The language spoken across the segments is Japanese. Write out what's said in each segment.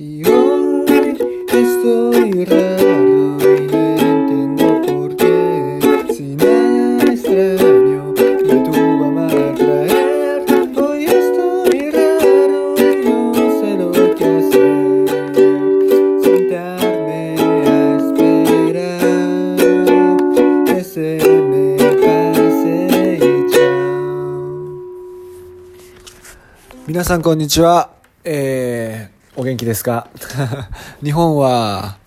Y hoy estoy raro y no entiendo por qué. Si nada extraño me tuvo a mal traer. Hoy estoy raro y no sé lo que hacer. Sentarme a esperar que se me pase y chao. 皆さんこんにちは。えー、 お元気ですか？日本は、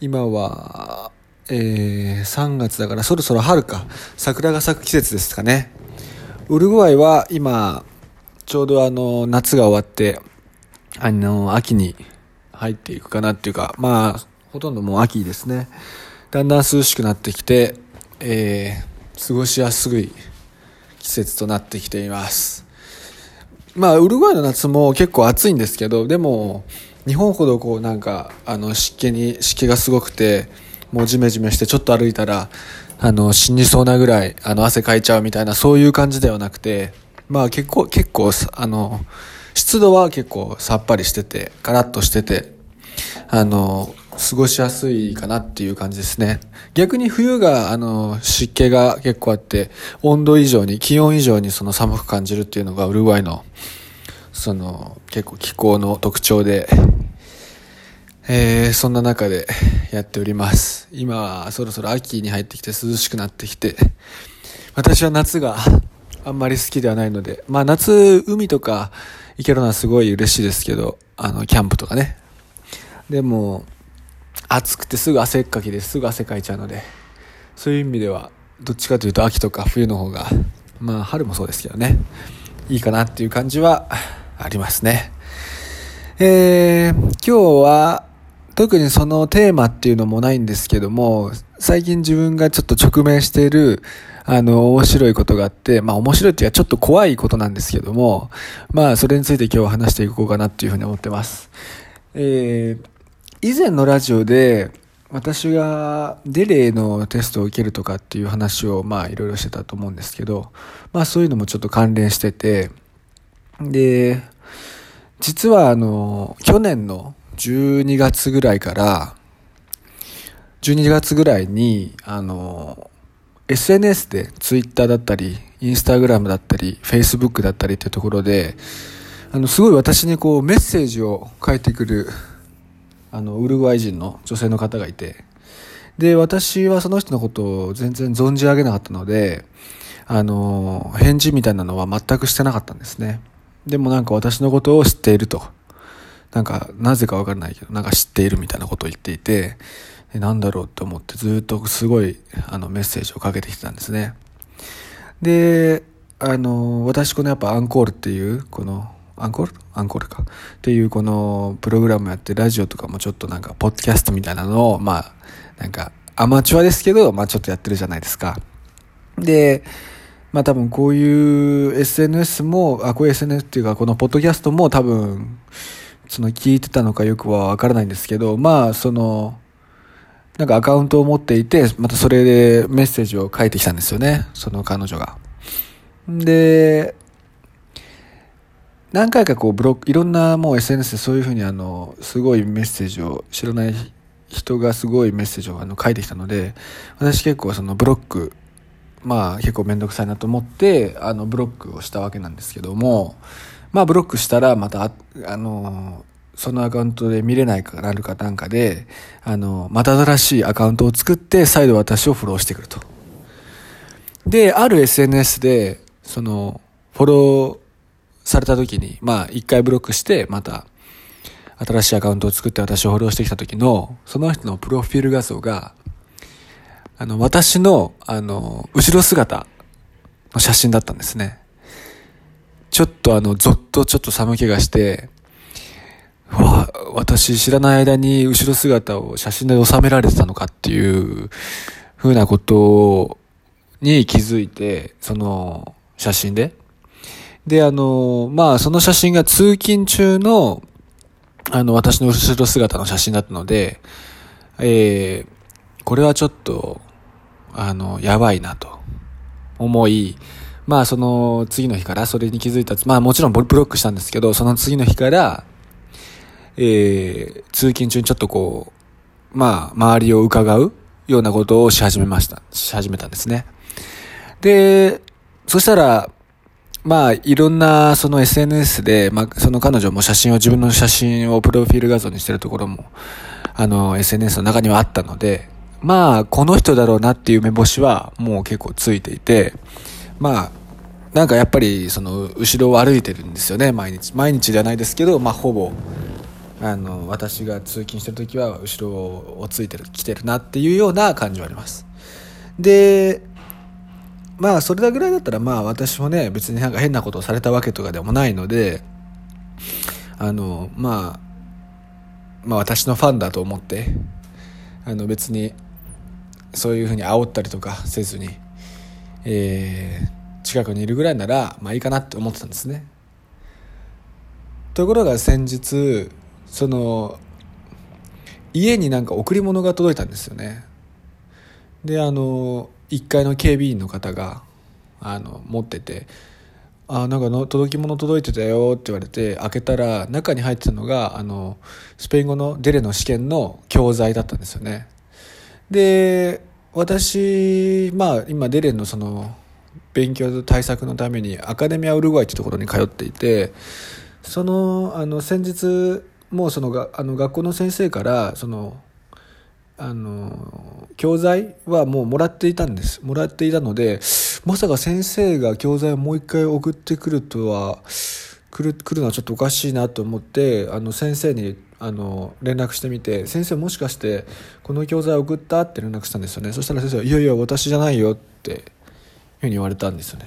今は、えー、3月だからそろそろ春か。桜が咲く季節ですかね。ウルグアイは今、ちょうどあの、夏が終わって、あの、秋に入っていくかなっていうか、まあ、ほとんどもう秋ですね。だんだん涼しくなってきて、えー、過ごしやすい季節となってきています。まあ、ウルグアイの夏も結構暑いんですけど、でも、日本ほどこうなんか、あの、湿気に、湿気がすごくて、もうジメジメしてちょっと歩いたら、あの、死にそうなぐらい、あの、汗かいちゃうみたいな、そういう感じではなくて、まあ結構、結構、あの、湿度は結構さっぱりしてて、カラッとしてて、あの、過ごしやすいかなっていう感じですね。逆に冬が、あの、湿気が結構あって、温度以上に、気温以上にその寒く感じるっていうのがウルグアイの、その、結構気候の特徴で、えー、そんな中で やっております。今そろそろ秋に入ってきて涼しくなってきて、私は夏があんまり好きではないので、まあ夏、海とか行けるのはすごい嬉しいですけど、あの、キャンプとかね。でも、暑くてすぐ汗っかきですぐ汗かいちゃうので、そういう意味では、どっちかというと秋とか冬の方が、まあ春もそうですけどね、いいかなっていう感じはありますね。えー、今日は、特にそのテーマっていうのもないんですけども、最近自分がちょっと直面している、あの、面白いことがあって、まあ面白いっていうかちょっと怖いことなんですけども、まあそれについて今日は話していこうかなっていうふうに思ってます。えー、以前のラジオで、私がデレーのテストを受けるとかっていう話をまあいろいろしてたと思うんですけど、まあそういうのもちょっと関連してて、で、実はあの、去年の12月ぐらいから、12月ぐらいに、あの、SNS で Twitter だったり、Instagram だったり、Facebook だったりっていうところで、あの、すごい私にこうメッセージを書いてくる、あの、ウルグアイ人の女性の方がいて、で、私はその人のことを全然存じ上げなかったので、あの、返事みたいなのは全くしてなかったんですね。でもなんか私のことを知っていると。なんか、なぜかわからないけど、なんか知っているみたいなことを言っていて、えなんだろうって思ってずっとすごい、あの、メッセージをかけてきてたんですね。で、あの、私このやっぱアンコールっていう、この、アンコール？アンコールか。っていうこのプログラムやって、ラジオとかもちょっとなんか、ポッドキャストみたいなのを、まあ、なんか、アマチュアですけど、まあちょっとやってるじゃないですか。で、まあ多分こういう SNS も、あ、こういう SNS っていうか、このポッドキャストも多分、その聞いてたのかよくはわからないんですけど、まあその、なんかアカウントを持っていて、またそれでメッセージを書いてきたんですよね、その彼女が。で、何回かこうブロック、いろんなもう SNS でそういうふうにあの、すごいメッセージを、知らない人がすごいメッセージをあの書いてきたので、私結構そのブロック、まあ結構めんどくさいなと思って、あのブロックをしたわけなんですけども、まあブロックしたらまた、ああの、そのアカウントで見れないかなるかなんかで、あの、また新しいアカウントを作って再度私をフォローしてくると。で、ある SNS で、その、フォローされた時に、まあ一回ブロックして、また新しいアカウントを作って私をフォローしてきた時の、その人のプロフィール画像が、あの、私の、あの、後ろ姿の写真だったんですね。ちょっとあの、ぞっとちょっと寒気がして、わ、私知らない間に後ろ姿を写真で収められてたのかっていうふうなことに気づいて、その写真で。で、あの、まあ、その写真が通勤中の、あの、私の後ろ姿の写真だったので、えー、これはちょっと、あの、やばいなと思い、まあその次の日からそれに気づいた、まあもちろんブロックしたんですけど、その次の日から、えー、通勤中にちょっとこう、まあ、周りを伺うようなことをし始めました。し始めたんですね。で、そしたら、まあ、いろんな、その SNS で、まあ、その彼女も写真を、自分の写真をプロフィール画像にしてるところも、あの、SNS の中にはあったので、まあ、この人だろうなっていう目星は、もう結構ついていて、まあ、なんかやっぱり、その、後ろを歩いてるんですよね、毎日。毎日じゃないですけど、まあ、ほぼ、あの、私が通勤してる時は、後ろをついてる、来てるなっていうような感じはあります。で、まあそれだぐらいだったらまあ私もね別になんか変なことをされたわけとかでもないのであのまあまあ私のファンだと思ってあの別にそういうふうに煽ったりとかせずに、えー、近くにいるぐらいならまあいいかなって思ってたんですね。ところが先日その家になんか贈り物が届いたんですよね。であの1階の警備員の方があの持ってて「あなんかの届き物届いてたよ」って言われて開けたら中に入ってたのがあのスペイン語のデレの試験の教材だったんですよね。で私まあ今デレのその勉強対策のためにアカデミアウルグアイってところに通っていてそのあの先日もうそのがあの学校の先生からそのあの教材はもうもらっていたんです。もらっていたのでまさか先生が教材をもう一回送ってくるとは来る来るのはちょっとおかしいなと思ってあの先生にあの連絡してみて「先生もしかしてこの教材送った?」って連絡したんですよね。そしたら先生は「いやいや私じゃないよ」っていうふうに言われたんですよね。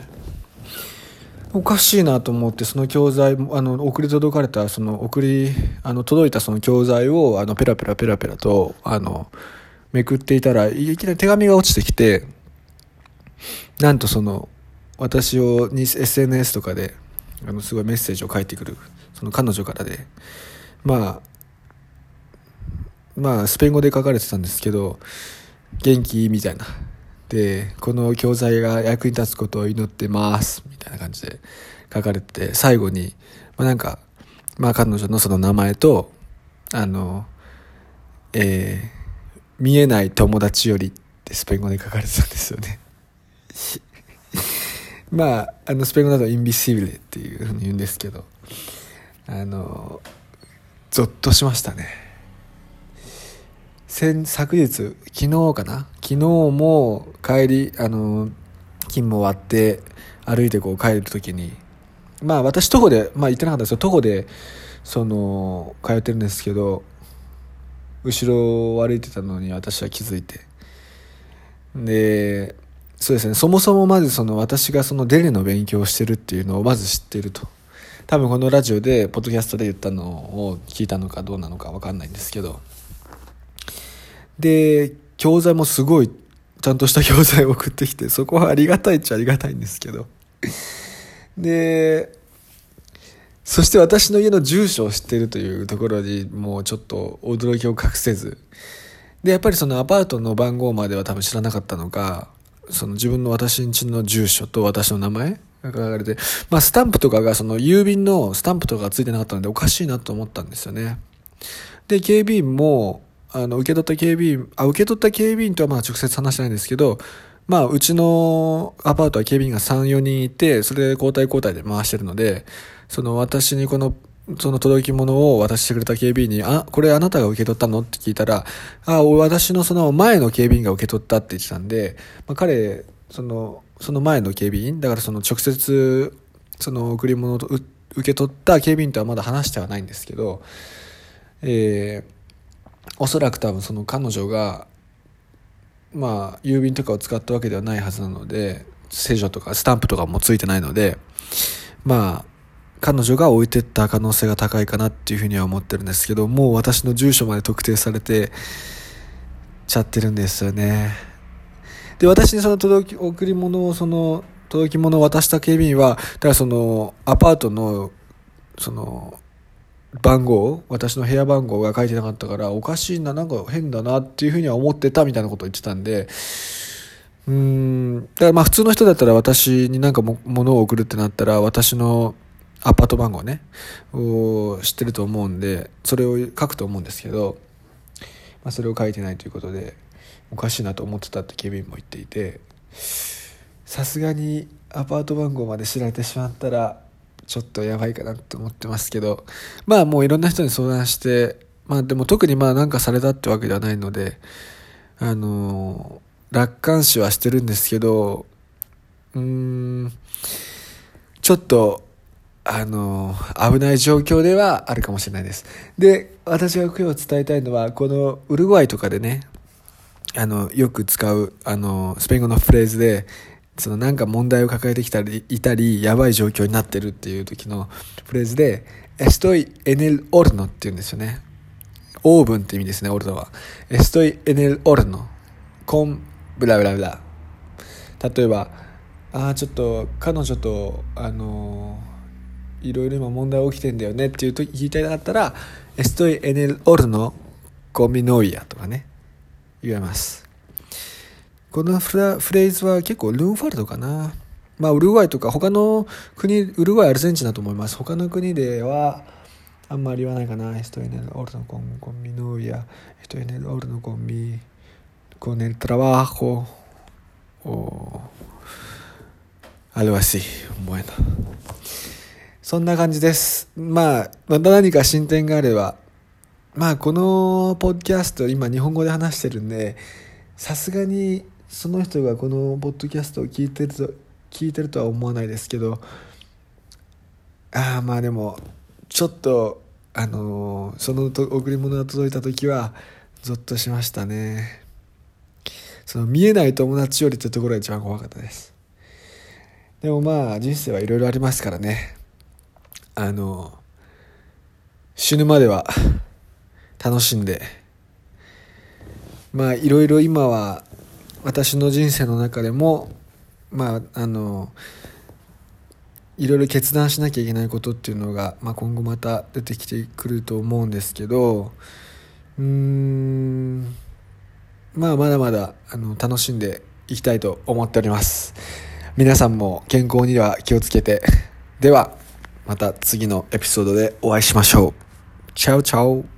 おかしいなと思ってその教材あの送り届かれたその送りあの届いたその教材をあのペラペラペラペラとあのめくっていたらいきなり手紙が落ちてきてなんとその私をに SNS とかであのすごいメッセージを書いてくるその彼女からでまあまあスペイン語で書かれてたんですけど元気？みたいな。でこの教材が役に立つことを祈ってますみたいな感じで書かれて最後に、まあ、なんか、まあ、彼女のその名前とあのえー、見えない友達よりってスペイン語で書かれてたんですよね。まああのスペイン語だとインビシビレっていうふうに言うんですけどあのゾッとしましたね。先昨日昨日かな昨日も帰りあの勤務終わって歩いてこう帰る時にまあ私徒歩でまあ行ってなかったですけど徒歩でその通ってるんですけど後ろを歩いてたのに私は気づいて。でそうですね。そもそもまずその私がそのデレの勉強をしてるっていうのをまず知ってると。多分このラジオでポッドキャストで言ったのを聞いたのかどうなのか分かんないんですけど。で、教材もすごいちゃんとした教材を送ってきて、そこはありがたいっちゃありがたいんですけど。で、そして私の家の住所を知ってるというところにもうちょっと驚きを隠せず。で、やっぱりそのアパートの番号までは多分知らなかったのか、その自分の私ん家の住所と私の名前が書かれて、まあスタンプとかがその郵便のスタンプとかがついてなかったのでおかしいなと思ったんですよね。で、警備員も、あの、受け取った警備員、あ、受け取った警備員とはまあ直接話してないんですけど、まあ、うちのアパートは警備員が3、4人いて、それで交代交代で回してるので、その私にこの、その届き物を渡してくれた警備員に、あ、これあなたが受け取ったの？って聞いたら、あ、私のその前の警備員が受け取ったって言ってたんで、まあ、彼、その、その前の警備員、だからその直接、その贈り物を受け取った警備員とはまだ話してはないんですけど、えー、おそらく多分その彼女がまあ郵便とかを使ったわけではないはずなので聖書とかスタンプとかもついてないのでまあ彼女が置いてった可能性が高いかなっていうふうには思ってるんですけどもう私の住所まで特定されてちゃってるんですよね。で私にその届き贈り物をその届き物を渡した警備員はだからそのアパートのその番号私の部屋番号が書いてなかったからおかしいななんか変だなっていうふうには思ってたみたいなことを言ってたんでうん。だからまあ普通の人だったら私になんかも物を送るってなったら私のアパート番号ね、を知ってると思うんで、それを書くと思うんですけど、まあ、それを書いてないということで、おかしいなと思ってたってケビンも言っていて、さすがにアパート番号まで知られてしまったら、ちょっとやばいかなと思ってますけど、まあもういろんな人に相談して、まあでも特にまあなんかされたってわけではないので、あのー、楽観視はしてるんですけど、うーん、ちょっと、あのー、危ない状況ではあるかもしれないです。で、私が今日伝えたいのは、このウルグアイとかでね、あの、よく使う、あの、スペイン語のフレーズで、そのなんか問題を抱えてきたり、いたり、やばい状況になってるっていう時のフレーズで、estoy en el horno って言うんですよね。オーブンって意味ですね、オルノは。estoy en el horno con bla bla bla。例えば、ああ、ちょっと彼女と、あのー、いろいろ今問題起きてんだよねっていうと言いたいなったら、estoy en el horno con mi novia とかね、言えます。このフレーズは結構ルンファルドかな。まあ、ウルグアイとか他の国、ウルグアイ、アルゼンチンだと思います。他の国では、あんまり言わないかな。estoy en el horno con, con mi novia, estoy en el horno con mi, con el trabajo, o algo así. Bueno. そんな感じです。まあ、また何か進展があれば、まあ、このポッドキャスト、今日本語で話してるんで、さすがにその人がこのポッドキャストを聞いてると聞いてるとは思わないですけどああまあでもちょっとあのー、その贈り物が届いた時はゾッとしましたね。その見えない友達よりってところが一番怖かったです。でもまあ人生はいろいろありますからね。あの死ぬまでは楽しんで。まあいろいろ今は私の人生の中でもまああのいろいろ決断しなきゃいけないことっていうのが、まあ、今後また出てきてくると思うんですけどうーんまあまだまだあの楽しんでいきたいと思っております。皆さんも健康には気をつけて。ではまた次のエピソードでお会いしましょう。チャオチャオ。